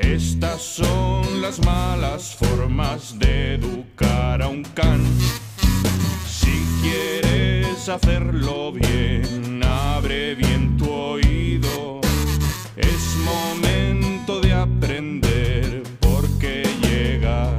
Estas son las malas formas de educar a un can. Si quieres hacerlo bien, abre bien tu oído. Es momento de aprender porque llega.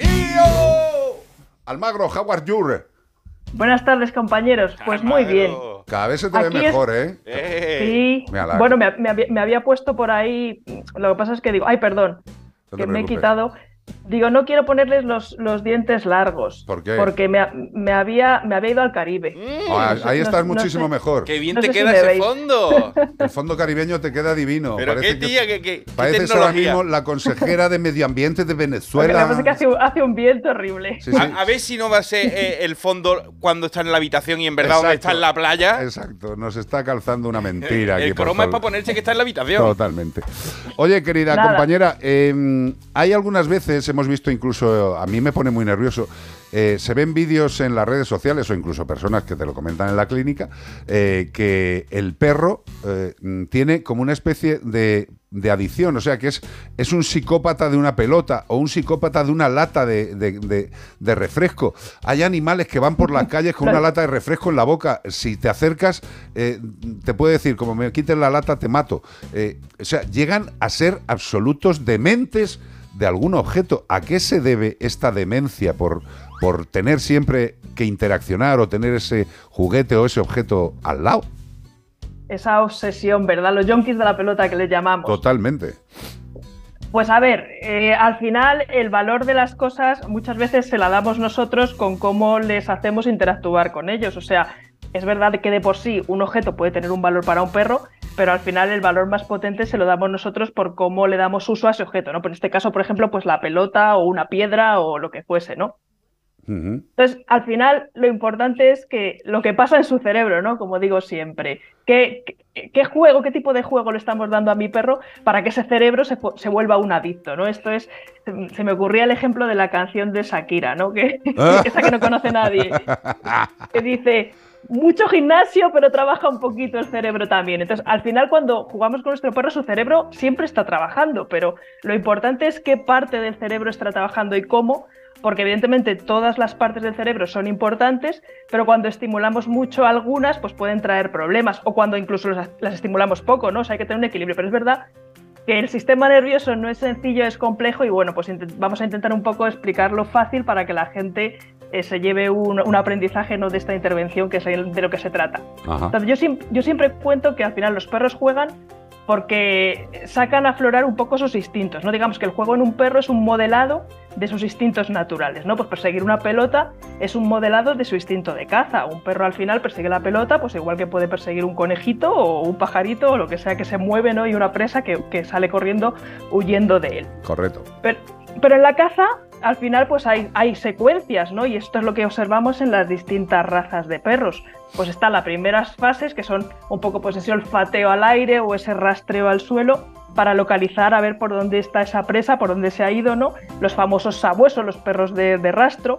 ¡Io! Almagro, how are you? Buenas tardes, compañeros. Pues muy bien. Cada vez se te ve Aquí mejor, ¿eh? ¡Eh! Sí. Me. Bueno, me, me había- me había puesto por ahí. Lo que pasa es que digo, ay, perdón, No que me he quitado. Digo, no quiero ponerles los, los dientes largos. ¿Por qué? Porque me, me había, me había ido al Caribe. Ah, No sé- ahí no- estás no muchísimo sé. mejor. ¡Qué bien No te si queda me ese veis. fondo! El fondo caribeño te queda divino. Pero Parece qué que- tía, qué, qué, qué Pareces ahora tecnología. mismo la consejera de Medio Ambiente de que Venezuela. pasa es que hace, un- hace un viento horrible. Sí, sí. A, a ver si no va a ser eh, el fondo cuando está en la habitación y en verdad donde está en la playa. Exacto, nos está calzando una mentira el croma es para ponerse que está en la habitación. Totalmente. Oye, querida Nada. compañera, eh, hay algunas veces, hemos visto incluso, a mí me pone muy nervioso, eh, se ven vídeos en las redes sociales o incluso personas que te lo comentan en la clínica, eh, que el perro eh, mm, tiene como una especie de, de adicción, o sea, que es, es un psicópata de una pelota o un psicópata de una lata de, de- refresco. Hay animales que van por las calles con una lata de refresco en la boca. Si te acercas, te puede decir, como me quiten la lata, te mato. O sea, llegan a ser absolutos dementes de algún objeto. ¿A qué se debe esta demencia por, por tener siempre que interaccionar o tener ese juguete o ese objeto al lado? Esa obsesión, ¿verdad? Los yonkis de la pelota que les llamamos. Totalmente. Pues a ver, eh, al final el valor de las cosas muchas veces se la damos nosotros con cómo les hacemos interactuar con ellos. O sea, es verdad que de por sí un objeto puede tener un valor para un perro, pero al final el valor más potente se lo damos nosotros por cómo le damos uso a ese objeto, ¿no? Por este caso, por ejemplo, pues la pelota o una piedra o lo que fuese, ¿no? Entonces, al final, lo importante es que lo que pasa en su cerebro, ¿no? Como digo siempre, ¿qué, qué, qué juego, qué tipo de juego le estamos dando a mi perro para que ese cerebro se, se vuelva un adicto, ¿no? Esto es, se, se me ocurría el ejemplo de la canción de Shakira, ¿no? Que, esa que no conoce nadie, que dice, mucho gimnasio, pero trabaja un poquito el cerebro también. Entonces, al final, cuando jugamos con nuestro perro, su cerebro siempre está trabajando, pero lo importante es qué parte del cerebro está trabajando y cómo, porque evidentemente todas las partes del cerebro son importantes, pero cuando estimulamos mucho algunas, pues pueden traer problemas, o cuando incluso las, estimulamos poco, ¿no? O sea, hay que tener un equilibrio, pero es verdad que el sistema nervioso no es sencillo, es complejo y bueno, pues vamos a intentar un poco explicarlo fácil para que la gente eh, se lleve un, un aprendizaje ¿no? de esta intervención que es de lo que se trata. Ajá. Entonces, yo, yo siempre cuento que al final los perros juegan porque sacan a aflorar un poco sus instintos, ¿no? Digamos que el juego en un perro es un modelado de sus instintos naturales, ¿no? Pues perseguir una pelota es un modelado de su instinto de caza. Un perro al final persigue la pelota, pues igual que puede perseguir un conejito o un pajarito o lo que sea que se mueve, ¿no? Y una presa que, que sale corriendo huyendo de él. Correcto. Pero, pero en la caza, al final, pues hay, secuencias, ¿no? Y esto es lo que observamos en las distintas razas de perros. Pues están las primeras fases, que son un poco pues ese olfateo al aire o ese rastreo al suelo, para localizar a ver por dónde está esa presa, por dónde se ha ido, ¿no? Los famosos sabuesos, los perros de, rastro.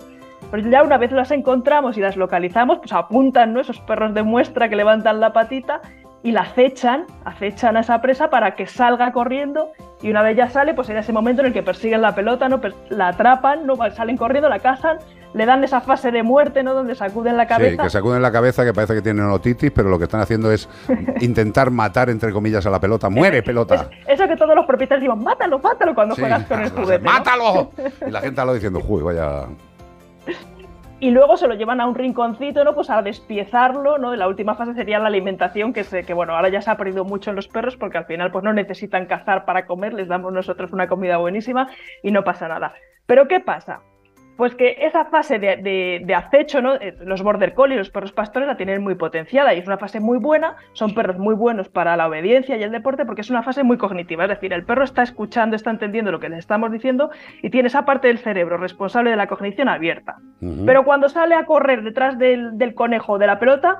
Pero ya una vez las encontramos y las localizamos, pues apuntan, ¿no? Esos perros de muestra que levantan la patita y la acechan, acechan a esa presa para que salga corriendo y una vez ya sale, pues en ese momento en el que persiguen la pelota, ¿no? La atrapan, ¿no? salen corriendo, la cazan, le dan esa fase de muerte, ¿no? Donde sacuden la Sí, cabeza. que sacuden la cabeza que parece que tienen otitis, pero lo que están haciendo es intentar matar, entre comillas, a la pelota. ¡Muere, pelota! Es- eso que todos los propietarios digan, mátalo, mátalo cuando Sí, juegas con el juguete. ¿no? ¡Mátalo! Y la gente lo diciendo, uy, vaya. Y luego se lo llevan a un rinconcito, ¿no? Pues a despiezarlo, ¿no? La última fase sería la alimentación, que, se, que bueno, ahora ya se ha perdido mucho en los perros porque al final pues no necesitan cazar para comer, les damos nosotros una comida buenísima y no pasa nada. Pero ¿qué pasa? Pues que esa fase de, de- de acecho, ¿no? Eh, los border collie, los perros pastores la tienen muy potenciada y es una fase muy buena, son perros muy buenos para la obediencia y el deporte porque es una fase muy cognitiva, es decir, el perro está escuchando, está entendiendo lo que le estamos diciendo y tiene esa parte del cerebro responsable de la cognición abierta. Pero cuando sale a correr detrás del, del conejo o de la pelota,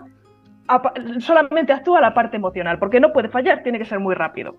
solamente actúa la parte emocional, porque no puede fallar, tiene que ser muy rápido.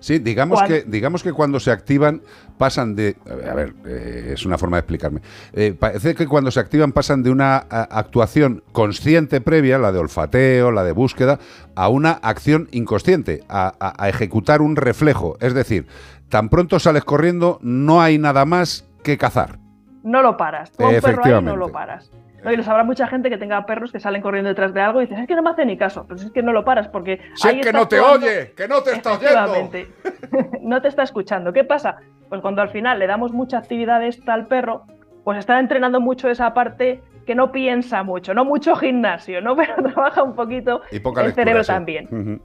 Sí, digamos ¿Cuál? que, digamos que cuando se activan pasan de... A ver, eh, es una forma de explicarme. Eh, parece que cuando se activan pasan de una a, actuación consciente previa, la de olfateo, la de búsqueda, a una acción inconsciente, a, a- a ejecutar un reflejo. Es decir, tan pronto sales corriendo, no hay nada más que cazar. No lo paras. Tú a un perro ahí no lo paras. ¿No? Y los habrá mucha gente que tenga perros que salen corriendo detrás de algo y dices, es que no me hace ni caso. Pues es que no lo paras porque. ahí está actuando- que no Efectivamente. no te está escuchando. ¿Qué pasa? Pues cuando al final le damos mucha actividad esta al perro, pues está entrenando mucho esa parte que no piensa mucho, no mucho gimnasio, ¿no? Pero trabaja un poquito Y poca el lectura, cerebro sí. también. Ujú.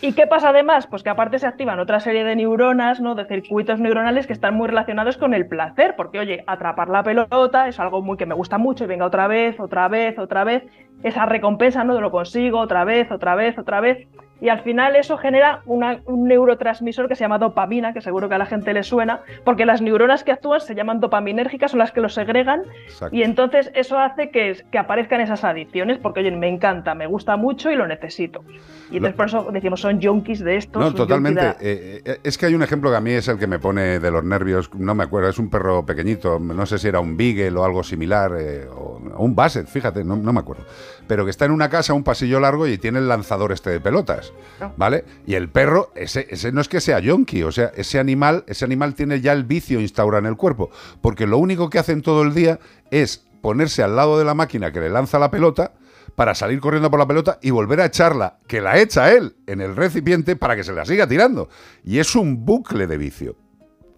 ¿Y qué pasa además? Pues que aparte se activan otra serie de neuronas, ¿no? De circuitos neuronales que están muy relacionados con el placer, porque oye, atrapar la pelota es algo muy que me gusta mucho y venga otra vez, otra vez, otra vez, esa recompensa, ¿no? Lo consigo, otra vez, otra vez, otra vez. Y al final eso genera una- un neurotransmisor que se llama dopamina, que seguro que a la gente le suena, porque las neuronas que actúan se llaman dopaminérgicas, son las que lo segregan, Exacto. y entonces eso hace que, que aparezcan esas adicciones, porque oye, me encanta, me gusta mucho y lo necesito. Y entonces Lo- por eso decimos, son junkies de estos. No, totalmente. de- Eh, eh, es que hay un ejemplo que a mí es el que me pone de los nervios. No me acuerdo, es un perro pequeñito. No sé si era un Beagle o algo similar. eh, o o un Basset, fíjate, no, no me acuerdo. Pero que está en una casa, un pasillo largo y tiene el lanzador este de pelotas. ¿Vale? Y el perro, ese, ese no es que sea yonki, o sea, ese animal, ese animal tiene ya el vicio instaurado en el cuerpo. Porque lo único que hacen todo el día es ponerse al lado de la máquina que le lanza la pelota para salir corriendo por la pelota y volver a echarla, que la echa él en el recipiente para que se la siga tirando. Y es un bucle de vicio.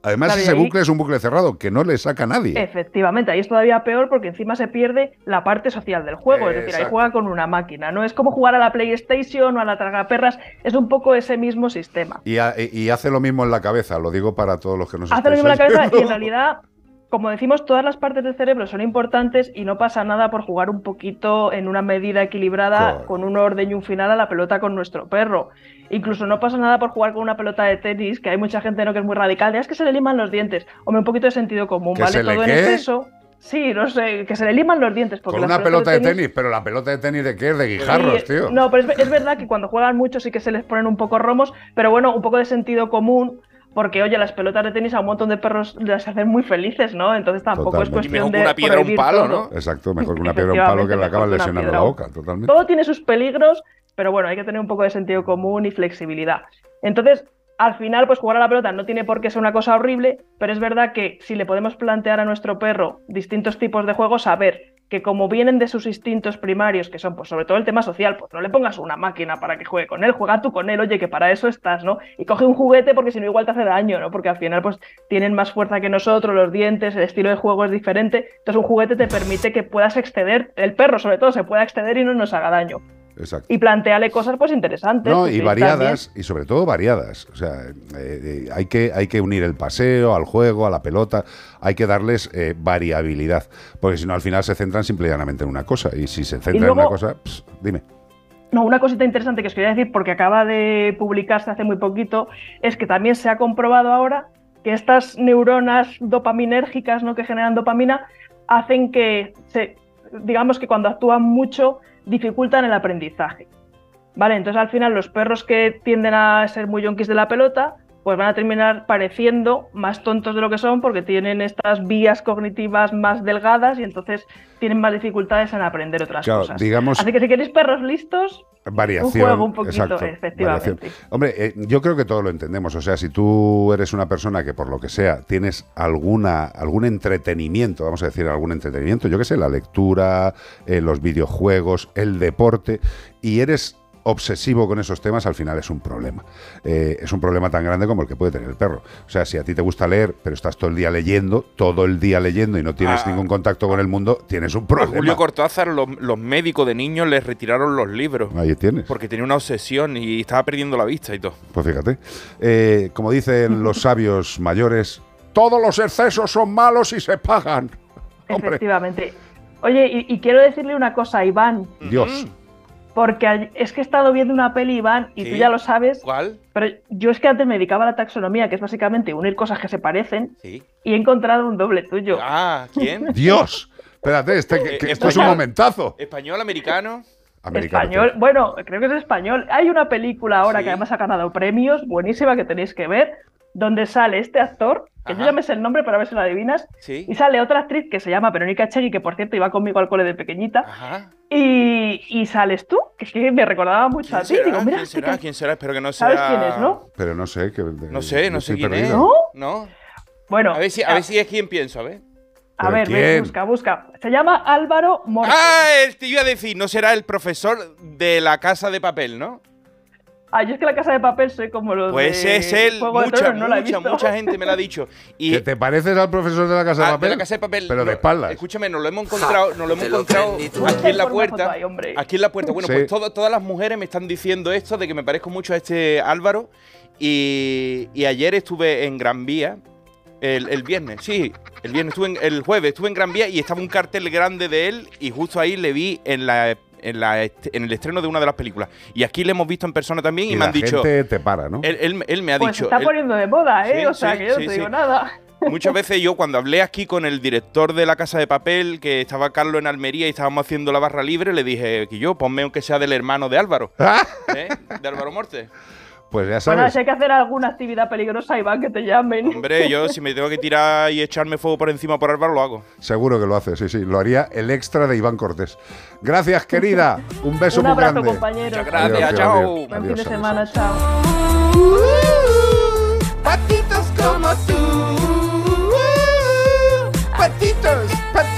Además, Claro, ese ahí- bucle es un bucle cerrado que no le saca nadie. Efectivamente, ahí es todavía peor porque encima se pierde la parte social del juego, es decir, ahí juega con una máquina, no es como jugar a la PlayStation o a la tragaperras, es un poco ese mismo sistema. Y, ha- y hace lo mismo en la cabeza, lo digo para todos los que nos Hace lo mismo en la cabeza y en realidad, como decimos, todas las partes del cerebro son importantes y no pasa nada por jugar un poquito en una medida equilibrada con un orden y un final a la pelota con nuestro perro. Incluso no pasa nada por jugar con una pelota de tenis, que hay mucha gente ¿no? que es muy radical, de, "Ah, es que se le liman los dientes. Hombre, un poquito de sentido común, ¿Que ¿vale? se le Todo en exceso. Sí, no sé, que se le liman los dientes. Porque Con una pelota de tenis, pero la pelota de tenis de qué es de guijarros, Sí, tío. No, pero es, es verdad que cuando juegan mucho sí que se les ponen un poco romos, pero bueno, un poco de sentido común, porque oye, las pelotas de tenis a un montón de perros les hacen muy felices, ¿no? Entonces tampoco es Totalmente. Y cuestión mejor de que una piedra o un palo, todo. ¿no? Exacto, mejor que una piedra o un palo que le acaban lesionando la boca, totalmente. Todo tiene sus peligros, pero bueno, hay que tener un poco de sentido común y flexibilidad. Entonces, al final, pues jugar a la pelota no tiene por qué ser una cosa horrible, pero es verdad que si le podemos plantear a nuestro perro distintos tipos de juegos, saber que como vienen de sus instintos primarios, que son pues sobre todo el tema social, pues no le pongas una máquina para que juegue con él, juega tú con él, oye, que para eso estás, ¿no? Y coge un juguete porque si no igual te hace daño, ¿no? Porque al final pues tienen más fuerza que nosotros, los dientes, el estilo de juego es diferente, entonces un juguete te permite que puedas exceder, el perro sobre todo se pueda exceder y no nos haga daño. Exacto. Y planteale cosas pues interesantes. No, pues, y variadas, y sobre todo variadas. O sea, eh, eh, hay, que, hay que unir el paseo al juego, a la pelota, hay que darles eh, variabilidad, porque si no al final se centran simple y llanamente en una cosa, y si se centran en una cosa, dime. No, una cosita interesante que os quería decir, porque acaba de publicarse hace muy poquito, es que también se ha comprobado ahora que estas neuronas dopaminérgicas ¿no? que generan dopamina hacen que, se, digamos que cuando actúan mucho, dificultan el aprendizaje. ¿Vale? Entonces al final los perros que tienden a ser muy yonkis de la pelota, pues van a terminar pareciendo más tontos de lo que son porque tienen estas vías cognitivas más delgadas y entonces tienen más dificultades en aprender otras Claro, cosas. digamos- Así que si queréis perros listos, Variación. Un juego un poquito, exacto, efectivamente. variación. Hombre, eh, yo creo que todos lo entendemos. O sea, si tú eres una persona que por lo que sea tienes alguna algún entretenimiento, vamos a decir algún entretenimiento, yo qué sé, la lectura, eh, los videojuegos, el deporte, y eres obsesivo con esos temas, al final es un problema. Eh, es un problema tan grande como el que puede tener el perro. O sea, si a ti te gusta leer, pero estás todo el día leyendo, todo el día leyendo y no tienes Ah. ningún contacto con el mundo, tienes un problema. Julio Cortázar, los, los médicos de niños les retiraron los libros. Ahí tienes. Porque tenía una obsesión y estaba perdiendo la vista y todo. Pues fíjate. Eh, como dicen los sabios mayores, todos los excesos son malos y se pagan. Hombre, efectivamente. Oye, y, y quiero decirle una cosa a Iván, Dios. Porque es que he estado viendo una peli, Iván, y tú ya lo sabes, ¿Cuál? pero yo es que antes me dedicaba a la taxonomía, que es básicamente unir cosas que se parecen, Sí. y he encontrado un doble tuyo. Ah, ¿quién? Dios. Espérate, este, que- que Eh, esto es un momentazo. ¿Español, americano? Americano. Español, bueno, creo que es español. Hay una película ahora Sí. que además ha ganado premios, buenísima, que tenéis que ver, donde sale este actor, que Ajá. yo ya me sé el nombre para ver si lo adivinas, Sí. y sale otra actriz que se llama Verónica Chegui, que por cierto iba conmigo al cole de pequeñita, Ajá. y, y sales tú, que es que me recordaba mucho a ¿Quién ti. será? Digo, mira, ¿Quién será? que- ¿Quién será? Espero que no sea. ¿sabes quién es, no? Pero no sé. Que, No sé, no sé quién es. perdido. ¿No? No. Bueno, A ver si, a ver si es quien pienso, a ver. a ¿Pero ver, ve, quién? busca, busca. Se llama Álvaro Morte. Ah, el- te iba a decir, no será el profesor de la casa de papel, ¿no? Ah, yo es que la casa de papel soy como los Pues de es él, Juego de mucha, Tronos, no la he mucha, visto. mucha gente me lo ha dicho. Y ¿Que te pareces al profesor de la casa de Ah, papel? de la casa de papel. Pero de no, espaldas. Escúchame, nos lo hemos encontrado, nos lo hemos te lo encontrado tú. aquí en la Por una puerta. foto ahí, hombre. aquí en la puerta. Bueno, Sí. pues todo- todas las mujeres me están diciendo esto de que me parezco mucho a este Álvaro. Y, y ayer estuve en Gran Vía. El, el viernes, sí, el viernes estuve en- el jueves estuve en Gran Vía y estaba un cartel grande de él y justo ahí le vi en la en, la est- en el estreno de una de las películas. Y aquí le hemos visto en persona también y, Y me la han dicho. gente te para, ¿no? Él, él- él me ha Pues se dicho. está él- poniendo de moda, ¿eh? Sí, o sea, sí, que yo no te sí. digo nada. Muchas veces yo cuando hablé aquí con el director de la Casa de Papel, que estaba Carlos en Almería y estábamos haciendo la barra libre, le dije que yo, ponme aunque sea del hermano de Álvaro, ¿eh? De Álvaro Morte. Pues ya sabes. Bueno, si hay que hacer alguna actividad peligrosa, Iván, que te llamen. Hombre, yo si me tengo que tirar y echarme fuego por encima por Álvaro, lo hago. Seguro que lo hace, sí, sí. Lo haría el extra de Iván Cortés. Gracias, querida. Un beso Un abrazo, muy grande. Muchas gracias, adiós, chao. Adiós, adiós, Buen fin de semana, chao. Uh-huh. patitos como tú. Uh-huh. patitos, patitos.